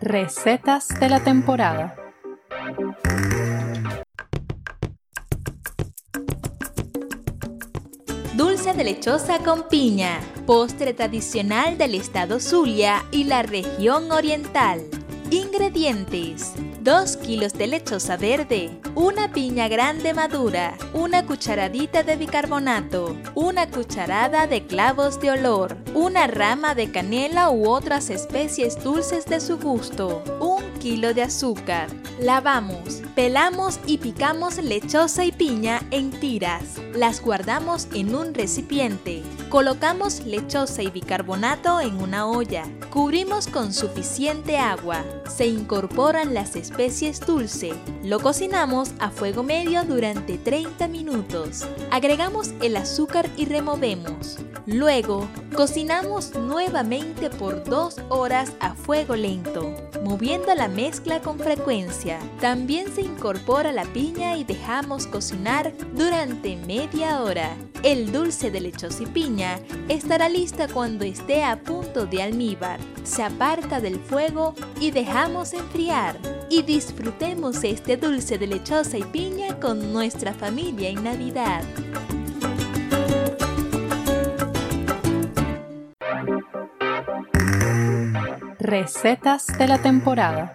Recetas de la temporada. Dulce de lechosa con piña, postre tradicional del estado Zulia y la región oriental. Ingredientes: 2 kilos de lechosa verde, una piña grande madura, una cucharadita de bicarbonato, una cucharada de clavos de olor, una rama de canela u otras especies dulces de su gusto, kilo de azúcar. Lavamos, pelamos y picamos lechosa y piña en tiras. Las guardamos en un recipiente. Colocamos lechosa y bicarbonato en una olla. Cubrimos con suficiente agua. Se incorporan las especies dulce. Lo cocinamos a fuego medio durante 30 minutos. Agregamos el azúcar y removemos. Luego, cocinamos nuevamente por 2 horas a fuego lento, moviendo la mezcla con frecuencia. También se incorpora la piña y dejamos cocinar durante media hora. El dulce de lechosa y piña estará lista cuando esté a punto de almíbar. Se aparta del fuego y dejamos enfriar. Y disfrutemos este dulce de lechosa y piña con nuestra familia en Navidad. Recetas de la temporada.